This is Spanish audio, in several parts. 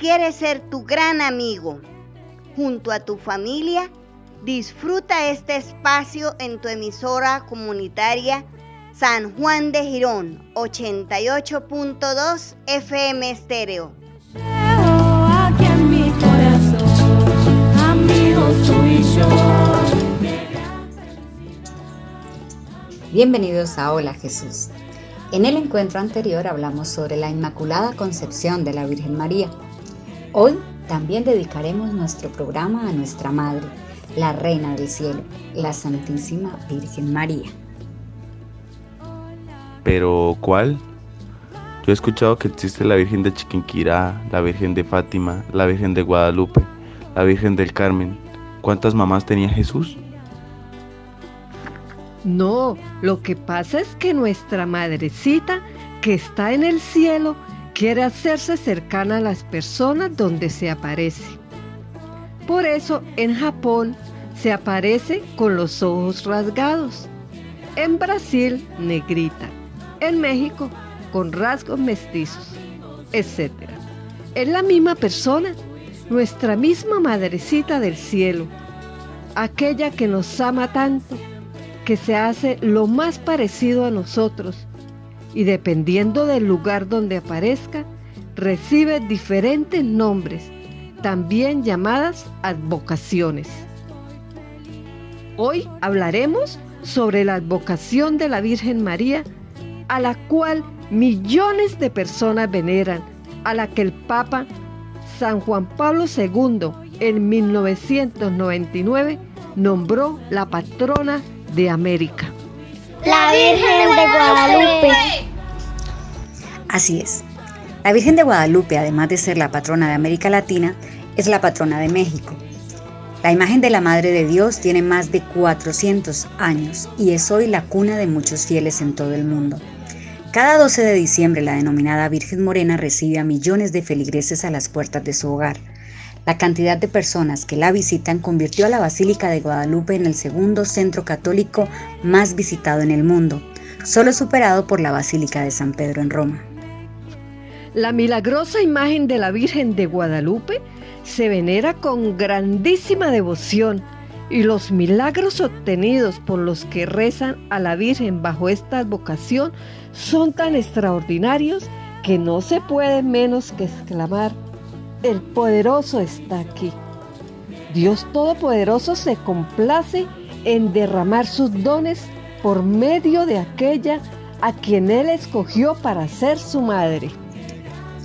quiere ser tu gran amigo. Junto a tu familia, disfruta este espacio en tu emisora comunitaria San Juan de Girón 88.2 FM Estéreo. Bienvenidos a Hola Jesús. En el encuentro anterior hablamos sobre la Inmaculada Concepción de la Virgen María. Hoy también dedicaremos nuestro programa a nuestra Madre, la Reina del Cielo, la Santísima Virgen María. Pero ¿cuál? Yo he escuchado que existe la Virgen de Chiquinquirá, la Virgen de Fátima, la Virgen de Guadalupe, la Virgen del Carmen. ¿Cuántas mamás tenía Jesús? No, lo que pasa es que nuestra madrecita, que está en el cielo, quiere hacerse cercana a las personas donde se aparece. Por eso en Japón se aparece con los ojos rasgados. En Brasil, negrita. En México, con rasgos mestizos, etc. Es la misma persona, nuestra misma madrecita del cielo, aquella que nos ama tanto, que se hace lo más parecido a nosotros y dependiendo del lugar donde aparezca, recibe diferentes nombres, también llamadas advocaciones. Hoy hablaremos sobre la advocación de la Virgen María, a la cual millones de personas veneran, a la que el Papa San Juan Pablo II en 1999 nombró la patrona de América. La Virgen de Guadalupe. Así es. La Virgen de Guadalupe, además de ser la patrona de América Latina, es la patrona de México. La imagen de la Madre de Dios tiene más de 400 años y es hoy la cuna de muchos fieles en todo el mundo. Cada 12 de diciembre la denominada Virgen Morena recibe a millones de feligreses a las puertas de su hogar. La cantidad de personas que la visitan convirtió a la Basílica de Guadalupe en el segundo centro católico más visitado en el mundo, solo superado por la Basílica de San Pedro en Roma. La milagrosa imagen de la Virgen de Guadalupe se venera con grandísima devoción y los milagros obtenidos por los que rezan a la Virgen bajo esta advocación son tan extraordinarios que no se puede menos que exclamar, el poderoso está aquí. Dios Todopoderoso se complace en derramar sus dones por medio de aquella a quien Él escogió para ser su madre.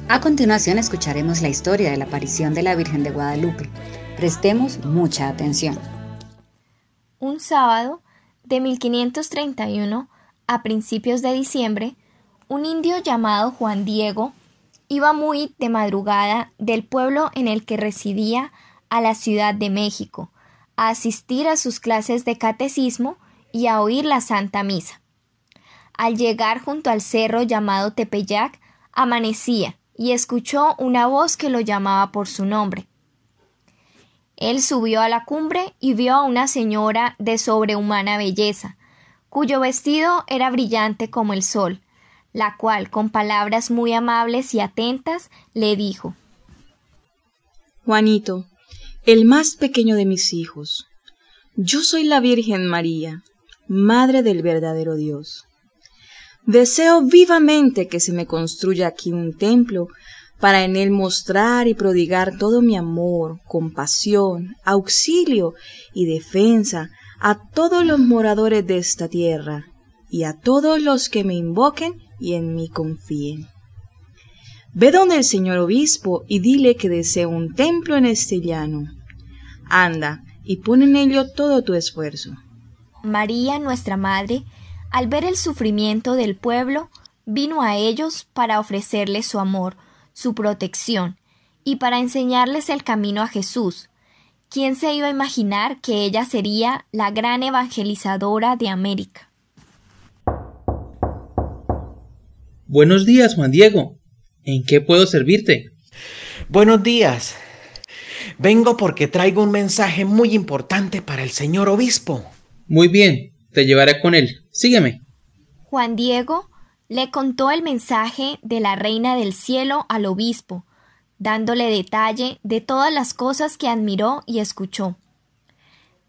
A continuación escucharemos la historia de la aparición de la Virgen de Guadalupe. Prestemos mucha atención. Un sábado de 1531, a principios de diciembre, un indio llamado Juan Diego iba muy de madrugada del pueblo en el que residía a la Ciudad de México, a asistir a sus clases de catecismo y a oír la Santa Misa. Al llegar junto al cerro llamado Tepeyac, amanecía y escuchó una voz que lo llamaba por su nombre. Él subió a la cumbre y vio a una señora de sobrehumana belleza, cuyo vestido era brillante como el sol, la cual, con palabras muy amables y atentas, le dijo Juanito, el más pequeño de mis hijos, yo soy la Virgen María, Madre del verdadero Dios. Deseo vivamente que se me construya aquí un templo para en él mostrar y prodigar todo mi amor, compasión, auxilio y defensa a todos los moradores de esta tierra y a todos los que me invoquen y en mí confíen. Ve donde el señor obispo y dile que deseo un templo en este llano. Anda y pon en ello todo tu esfuerzo. María, nuestra Madre, al ver el sufrimiento del pueblo, vino a ellos para ofrecerles su amor, su protección, y para enseñarles el camino a Jesús. ¿Quién se iba a imaginar que ella sería la gran evangelizadora de América? Buenos días, Juan Diego. ¿En qué puedo servirte? Buenos días. Vengo porque traigo un mensaje muy importante para el señor obispo. Muy bien, te llevaré con él. Sígueme. Juan Diego le contó el mensaje de la Reina del Cielo al obispo, dándole detalle de todas las cosas que admiró y escuchó.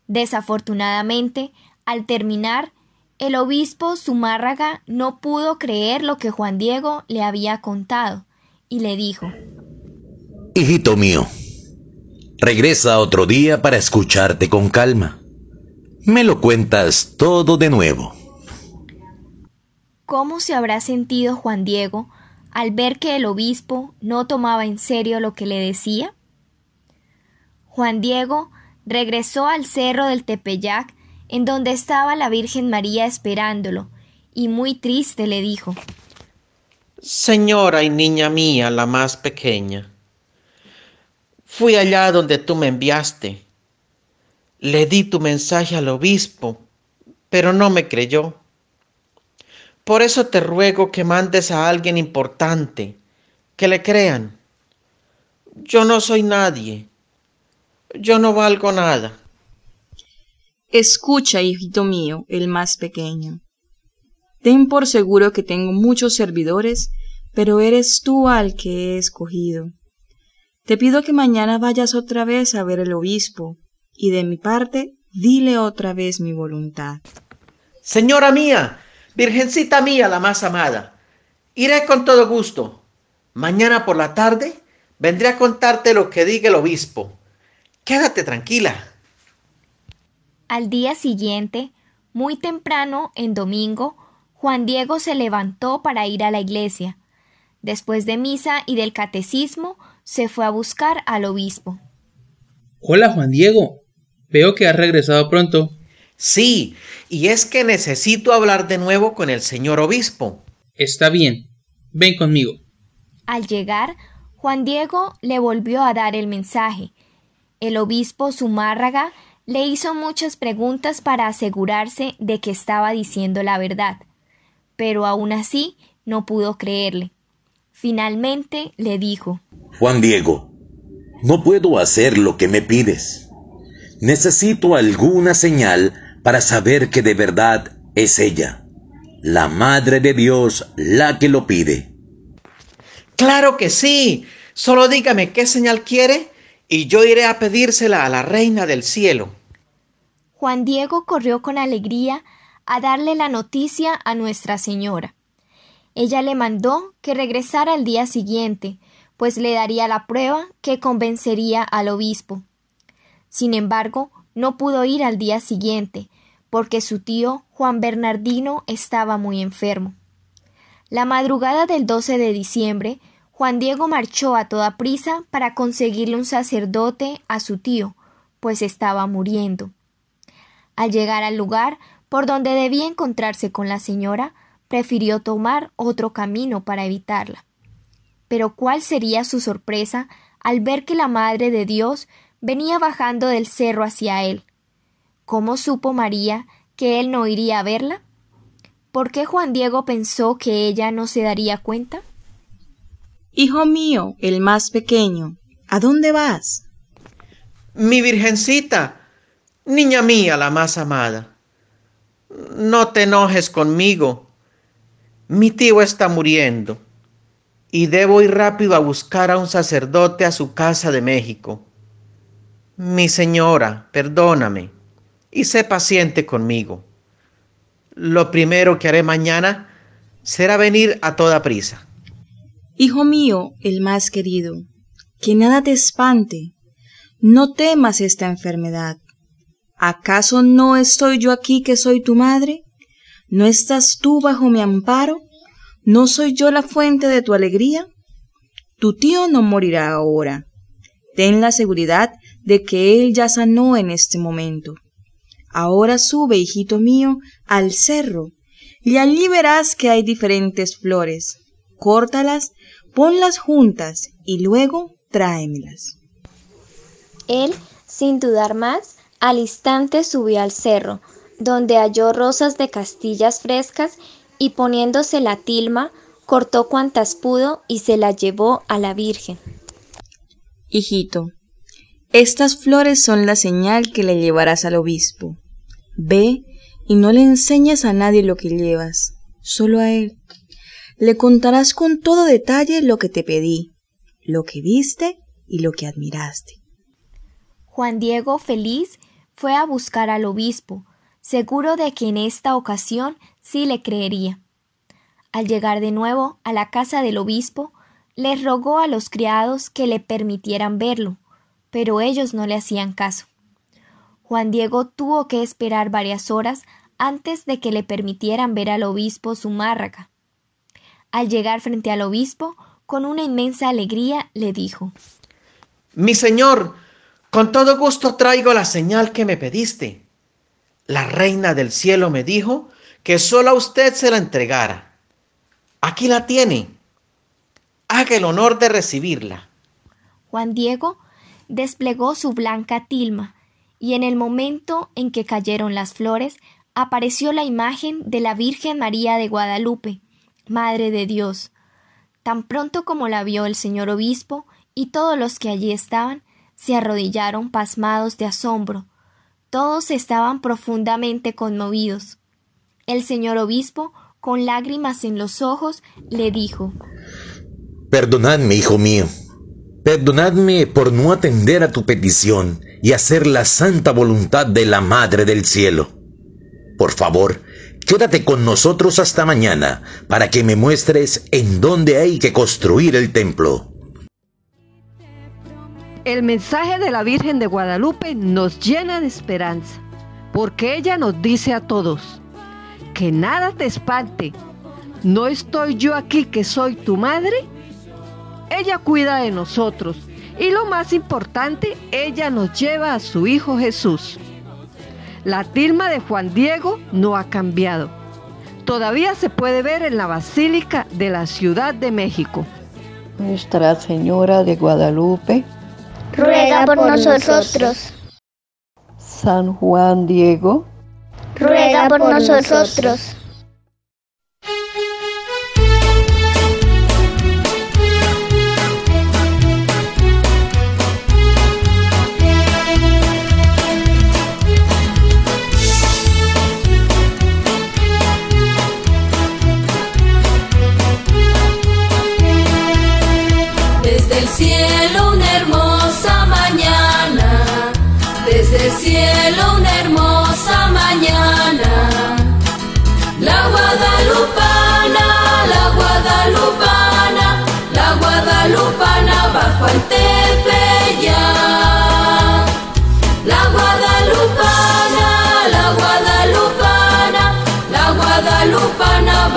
Desafortunadamente, al terminar, el obispo Zumárraga no pudo creer lo que Juan Diego le había contado y le dijo Hijito mío, regresa otro día para escucharte con calma. Me lo cuentas todo de nuevo. ¿Cómo se habrá sentido Juan Diego al ver que el obispo no tomaba en serio lo que le decía? Juan Diego regresó al cerro del Tepeyac en donde estaba la Virgen María esperándolo, y muy triste le dijo Señora y niña mía, la más pequeña, fui allá donde tú me enviaste. Le di tu mensaje al obispo, pero no me creyó. Por eso te ruego que mandes a alguien importante, que le crean. Yo no soy nadie. Yo no valgo nada. Escucha, hijito mío, el más pequeño. Ten por seguro que tengo muchos servidores, pero eres tú al que he escogido. Te pido que mañana vayas otra vez a ver el obispo, y de mi parte dile otra vez mi voluntad. Señora mía, Virgencita mía, la más amada, iré con todo gusto. Mañana por la tarde vendré a contarte lo que diga el obispo. Quédate tranquila. Al día siguiente, muy temprano, en domingo, Juan Diego se levantó para ir a la iglesia. Después de misa y del catecismo, se fue a buscar al obispo. Hola, Juan Diego. Veo que has regresado pronto. Sí, y es que necesito hablar de nuevo con el señor obispo. Está bien. Ven conmigo. Al llegar, Juan Diego le volvió a dar el mensaje. El obispo Zumárraga le hizo muchas preguntas para asegurarse de que estaba diciendo la verdad, pero aún así no pudo creerle. Finalmente le dijo Juan Diego, no puedo hacer lo que me pides. Necesito alguna señal para saber que de verdad es ella, la Madre de Dios, la que lo pide. Claro que sí. Solo dígame qué señal quiere y yo iré a pedírsela a la Reina del Cielo. Juan Diego corrió con alegría a darle la noticia a Nuestra Señora. Ella le mandó que regresara al día siguiente, pues le daría la prueba que convencería al obispo. Sin embargo, no pudo ir al día siguiente, porque su tío Juan Bernardino estaba muy enfermo. La madrugada del 12 de diciembre, Juan Diego marchó a toda prisa para conseguirle un sacerdote a su tío, pues estaba muriendo. Al llegar al lugar por donde debía encontrarse con la señora, prefirió tomar otro camino para evitarla. Pero cuál sería su sorpresa al ver que la Madre de Dios venía bajando del cerro hacia él. ¿Cómo supo María que él no iría a verla? ¿Por qué Juan Diego pensó que ella no se daría cuenta? Hijo mío, el más pequeño, ¿a dónde vas? Mi Virgencita, niña mía, la más amada, no te enojes conmigo. Mi tío está muriendo y debo ir rápido a buscar a un sacerdote a su casa de México. Mi señora, perdóname y sé paciente conmigo. Lo primero que haré mañana será venir a toda prisa. Hijo mío, el más querido, que nada te espante. No temas esta enfermedad. ¿Acaso no estoy yo aquí que soy tu madre? ¿No estás tú bajo mi amparo? ¿No soy yo la fuente de tu alegría? Tu tío no morirá ahora. Ten la seguridad de que él ya sanó en este momento. Ahora sube, hijito mío, al cerro, y allí verás que hay diferentes flores. Córtalas, ponlas juntas y luego tráemelas. Él, sin dudar más, al instante subió al cerro, donde halló rosas de castillas frescas y poniéndose la tilma, cortó cuantas pudo y se las llevó a la Virgen. Hijito, estas flores son la señal que le llevarás al obispo. Ve y no le enseñes a nadie lo que llevas, solo a él. Le contarás con todo detalle lo que te pedí, lo que viste y lo que admiraste. Juan Diego, feliz, fue a buscar al obispo, seguro de que en esta ocasión sí le creería. Al llegar de nuevo a la casa del obispo, le rogó a los criados que le permitieran verlo, pero ellos no le hacían caso. Juan Diego tuvo que esperar varias horas antes de que le permitieran ver al obispo Zumárraga. Al llegar frente al obispo, con una inmensa alegría le dijo Mi señor, con todo gusto traigo la señal que me pediste. La reina del cielo me dijo que solo a usted se la entregara. Aquí la tiene. Haga el honor de recibirla. Juan Diego desplegó su blanca tilma, y en el momento en que cayeron las flores, apareció la imagen de la Virgen María de Guadalupe, Madre de Dios. Tan pronto como la vio el señor obispo y todos los que allí estaban, se arrodillaron pasmados de asombro. Todos estaban profundamente conmovidos. El señor obispo, con lágrimas en los ojos, le dijo Perdonadme, hijo mío. Perdonadme por no atender a tu petición y hacer la santa voluntad de la Madre del Cielo. Por favor, quédate con nosotros hasta mañana para que me muestres en dónde hay que construir el templo. El mensaje de la Virgen de Guadalupe nos llena de esperanza, porque ella nos dice a todos, que nada te espante, ¿no estoy yo aquí que soy tu madre? Ella cuida de nosotros y lo más importante, ella nos lleva a su Hijo Jesús. La tilma de Juan Diego no ha cambiado. Todavía se puede ver en la Basílica de la Ciudad de México. Nuestra Señora de Guadalupe, ruega por nosotros. San Juan Diego, ruega por nosotros.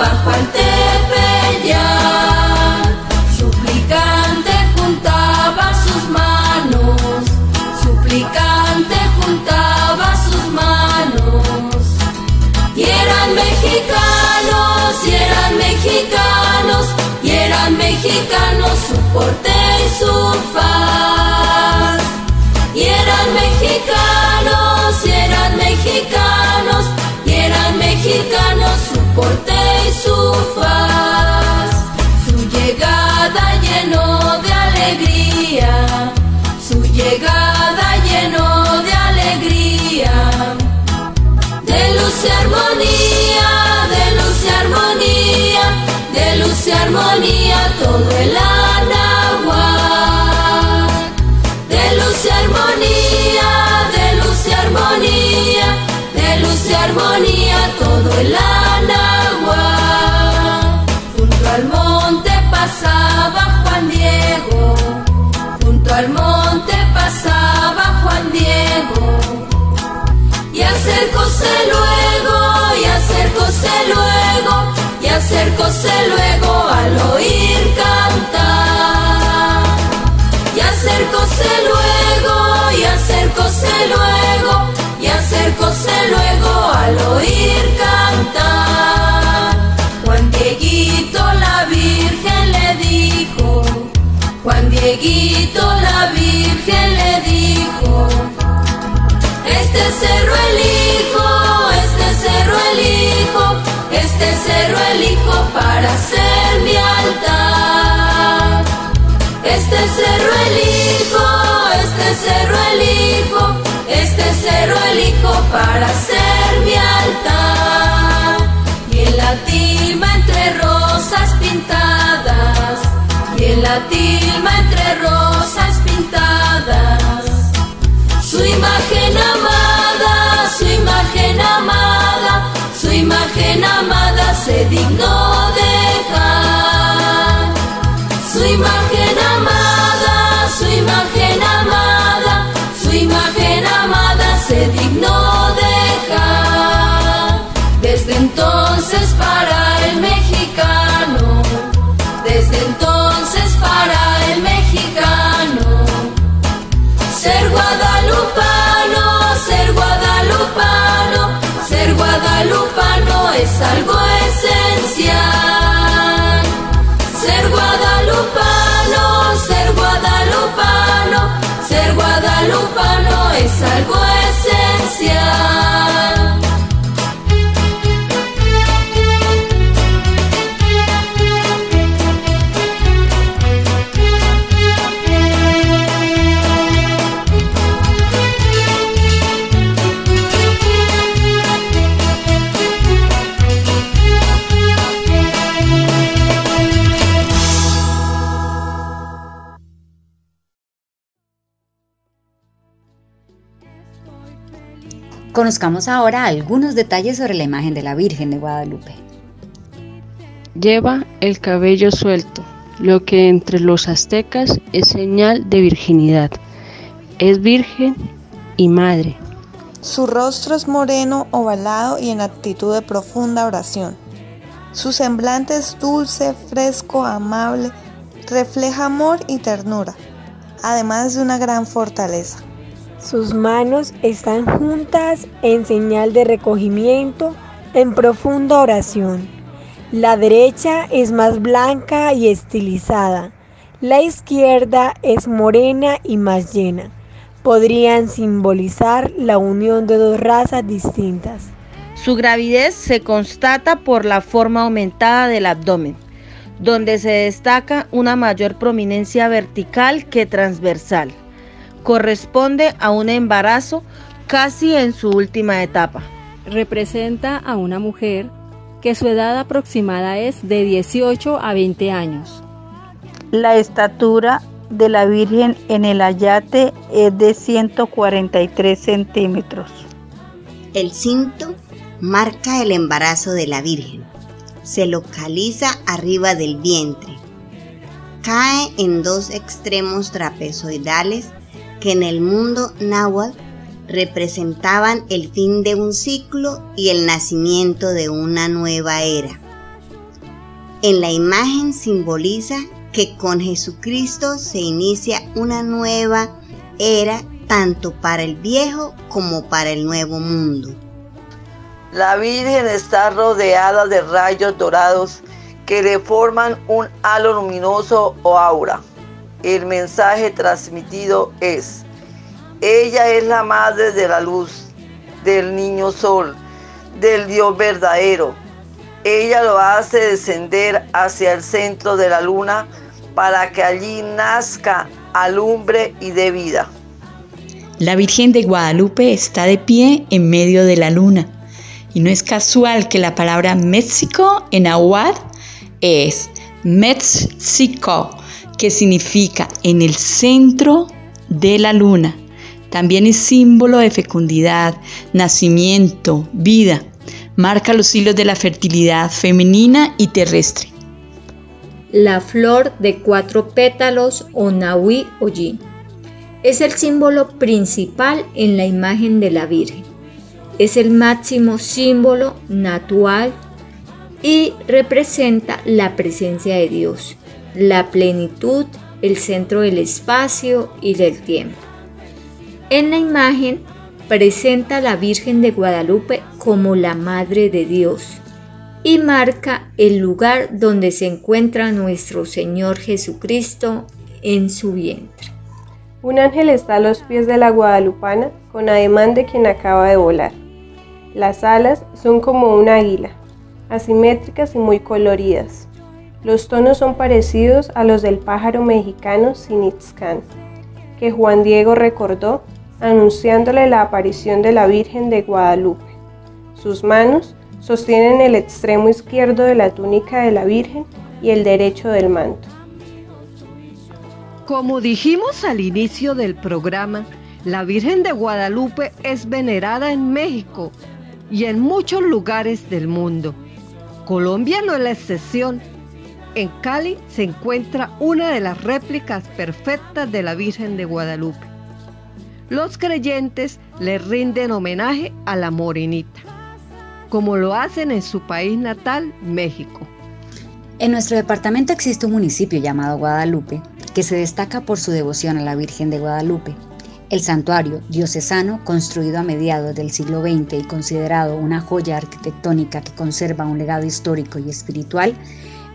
Bajo al tepeyac. Suplicante juntaba sus manos, suplicante juntaba sus manos. Y eran mexicanos, y eran mexicanos, y eran mexicanos su porte y su faz. Alegría, su llegada llenó de alegría, de luz y armonía, de luz y armonía, de luz y armonía todo el anahuac. De luz y armonía, de luz y armonía, de luz y armonía todo el anahuac. Junto al monte pasaba al monte pasaba Juan Diego. Y acercóse luego, y acercóse luego, y acercóse luego al oír cantar. Y acercóse luego, y acercóse luego, y acercóse luego al oír cantar. Dieguito la Virgen le dijo, este cerro elijo, este cerro elijo, este cerro elijo para ser mi altar. Este cerro elijo, este cerro elijo, este cerro elijo para ser mi altar. La tilma entre rosas pintadas, su imagen amada, su imagen amada, su imagen amada se dignó dejar. Su imagen amada, su imagen amada, su imagen amada se dignó dejar. Desde entonces para el mexicano, es algo esencial. Ser guadalupano, ser guadalupano, ser guadalupano es algo esencial. Conozcamos ahora algunos detalles sobre la imagen de la Virgen de Guadalupe. Lleva el cabello suelto, lo que entre los aztecas es señal de virginidad. Es virgen y madre. Su rostro es moreno, ovalado y en actitud de profunda oración. Su semblante es dulce, fresco, amable, refleja amor y ternura, además de una gran fortaleza. Sus manos están juntas en señal de recogimiento en profunda oración. La derecha es más blanca y estilizada. La izquierda es morena y más llena. Podrían simbolizar la unión de dos razas distintas. Su gravidez se constata por la forma aumentada del abdomen, donde se destaca una mayor prominencia vertical que transversal corresponde a un embarazo casi en su última etapa. Representa a una mujer que su edad aproximada es de 18 a 20 años. La estatura de la Virgen en el ayate es de 143 centímetros. El cinto marca el embarazo de la Virgen. Se localiza arriba del vientre. Cae en dos extremos trapezoidales que en el mundo náhuatl representaban el fin de un ciclo y el nacimiento de una nueva era. En la imagen simboliza que con Jesucristo se inicia una nueva era tanto para el viejo como para el nuevo mundo. La Virgen está rodeada de rayos dorados que le forman un halo luminoso o aura. El mensaje transmitido es, ella es la madre de la luz, del niño sol, del Dios verdadero. Ella lo hace descender hacia el centro de la luna para que allí nazca, alumbre y dé vida. La Virgen de Guadalupe está de pie en medio de la luna. Y no es casual que la palabra México en Aguad es Mexico, que significa en el centro de la luna. También es símbolo de fecundidad, nacimiento, vida. Marca los hilos de la fertilidad femenina y terrestre. La flor de cuatro pétalos o Nahui Oyin es el símbolo principal en la imagen de la Virgen. Es el máximo símbolo natural y representa la presencia de Dios, la plenitud, el centro del espacio y del tiempo. En la imagen presenta a la Virgen de Guadalupe como la Madre de Dios y marca el lugar donde se encuentra nuestro Señor Jesucristo en su vientre. Un ángel está a los pies de la guadalupana con ademán de quien acaba de volar. Las alas son como un águila, asimétricas y muy coloridas. Los tonos son parecidos a los del pájaro mexicano Sinitzcan, que Juan Diego recordó anunciándole la aparición de la Virgen de Guadalupe. Sus manos sostienen el extremo izquierdo de la túnica de la Virgen y el derecho del manto. Como dijimos al inicio del programa, la Virgen de Guadalupe es venerada en México y en muchos lugares del mundo. Colombia no es la excepción. En Cali se encuentra una de las réplicas perfectas de la Virgen de Guadalupe. Los creyentes le rinden homenaje a la morenita, como lo hacen en su país natal, México. En nuestro departamento existe un municipio llamado Guadalupe que se destaca por su devoción a la Virgen de Guadalupe. El santuario diocesano, construido a mediados del siglo XX y considerado una joya arquitectónica que conserva un legado histórico y espiritual,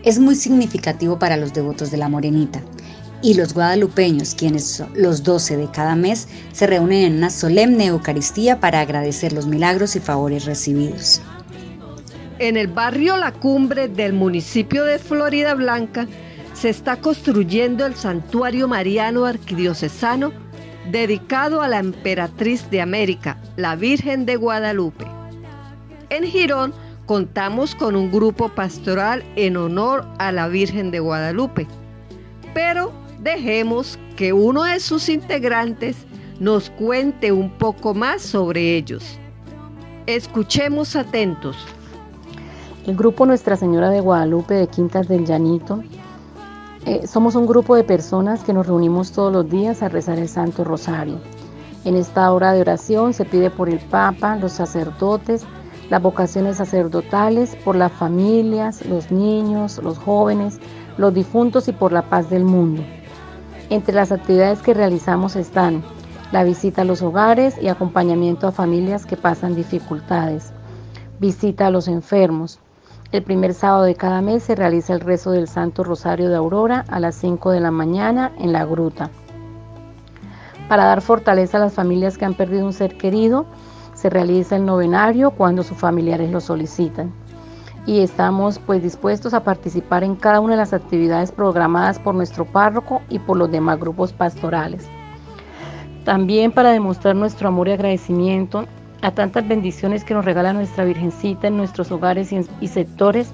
es muy significativo para los devotos de la Morenita. Y los guadalupeños, quienes los 12 de cada mes se reúnen en una solemne Eucaristía para agradecer los milagros y favores recibidos. En el barrio La Cumbre del municipio de Florida Blanca se está construyendo el santuario mariano arquidiocesano dedicado a la emperatriz de América, la Virgen de Guadalupe. En Girón contamos con un grupo pastoral en honor a la Virgen de Guadalupe, pero dejemos que uno de sus integrantes nos cuente un poco más sobre ellos. Escuchemos atentos. El grupo Nuestra Señora de Guadalupe de Quintas del Llanito eh, somos un grupo de personas que nos reunimos todos los días a rezar el Santo Rosario. En esta hora de oración se pide por el Papa, los sacerdotes, las vocaciones sacerdotales, por las familias, los niños, los jóvenes, los difuntos y por la paz del mundo. Entre las actividades que realizamos están la visita a los hogares y acompañamiento a familias que pasan dificultades, visita a los enfermos, el primer sábado de cada mes se realiza el rezo del Santo Rosario de Aurora a las 5 de la mañana en la gruta. Para dar fortaleza a las familias que han perdido un ser querido, se realiza el novenario cuando sus familiares lo solicitan. Y estamos pues dispuestos a participar en cada una de las actividades programadas por nuestro párroco y por los demás grupos pastorales. También para demostrar nuestro amor y agradecimiento a tantas bendiciones que nos regala nuestra Virgencita en nuestros hogares y, sectores,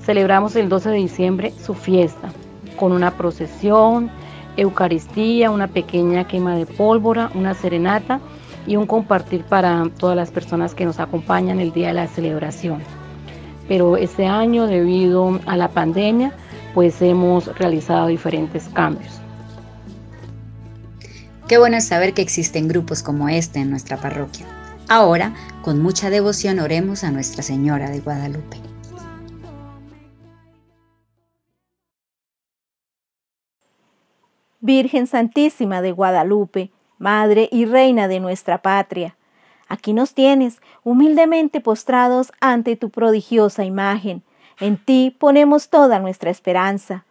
celebramos el 12 de diciembre su fiesta, con una procesión, Eucaristía, una pequeña quema de pólvora, una serenata y un compartir para todas las personas que nos acompañan el día de la celebración. Pero este año, debido a la pandemia, pues hemos realizado diferentes cambios. Qué bueno saber que existen grupos como este en nuestra parroquia. Ahora, con mucha devoción, oremos a Nuestra Señora de Guadalupe. Virgen Santísima de Guadalupe, Madre y Reina de nuestra patria, aquí nos tienes, humildemente postrados ante tu prodigiosa imagen. En ti ponemos toda nuestra esperanza.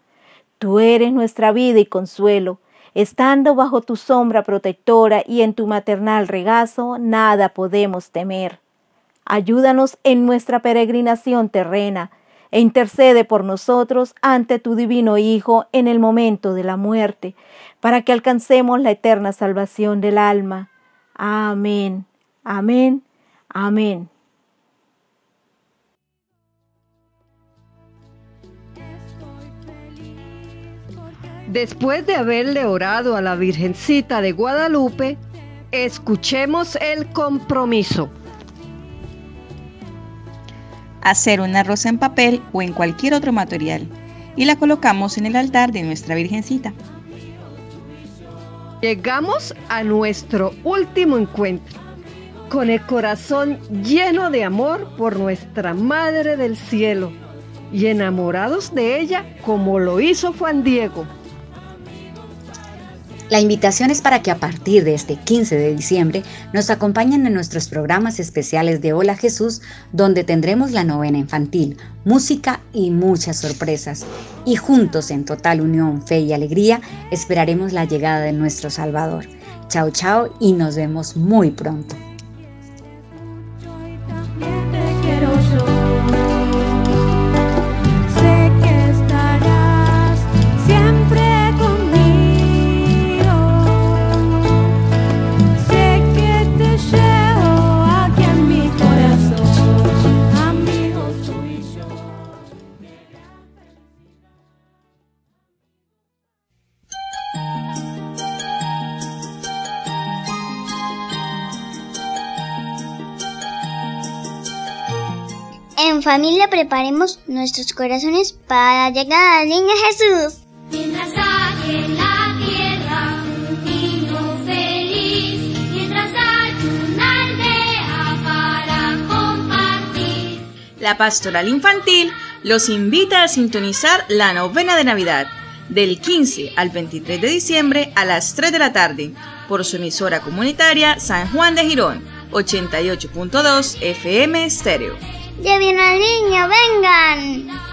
Tú eres nuestra vida y consuelo Estando bajo tu sombra protectora y en tu maternal regazo, nada podemos temer. Ayúdanos en nuestra peregrinación terrena e intercede por nosotros ante tu divino Hijo en el momento de la muerte, para que alcancemos la eterna salvación del alma. Amén, amén, amén. Después de haberle orado a la Virgencita de Guadalupe, escuchemos el compromiso. Hacer una rosa en papel o en cualquier otro material y la colocamos en el altar de nuestra Virgencita. Llegamos a nuestro último encuentro, con el corazón lleno de amor por nuestra Madre del Cielo y enamorados de ella como lo hizo Juan Diego. La invitación es para que a partir de este 15 de diciembre nos acompañen en nuestros programas especiales de Hola Jesús, donde tendremos la novena infantil, música y muchas sorpresas. Y juntos en total unión, fe y alegría esperaremos la llegada de nuestro Salvador. Chao, chao y nos vemos muy pronto. En familia preparemos nuestros corazones para llegar al niño Jesús. Mientras hay en la tierra un niño feliz, mientras hay una aldea para compartir. La pastoral infantil los invita a sintonizar la novena de Navidad del 15 al 23 de diciembre a las 3 de la tarde por su emisora comunitaria San Juan de Girón 88.2 FM Stereo. Ya viene el niño, vengan.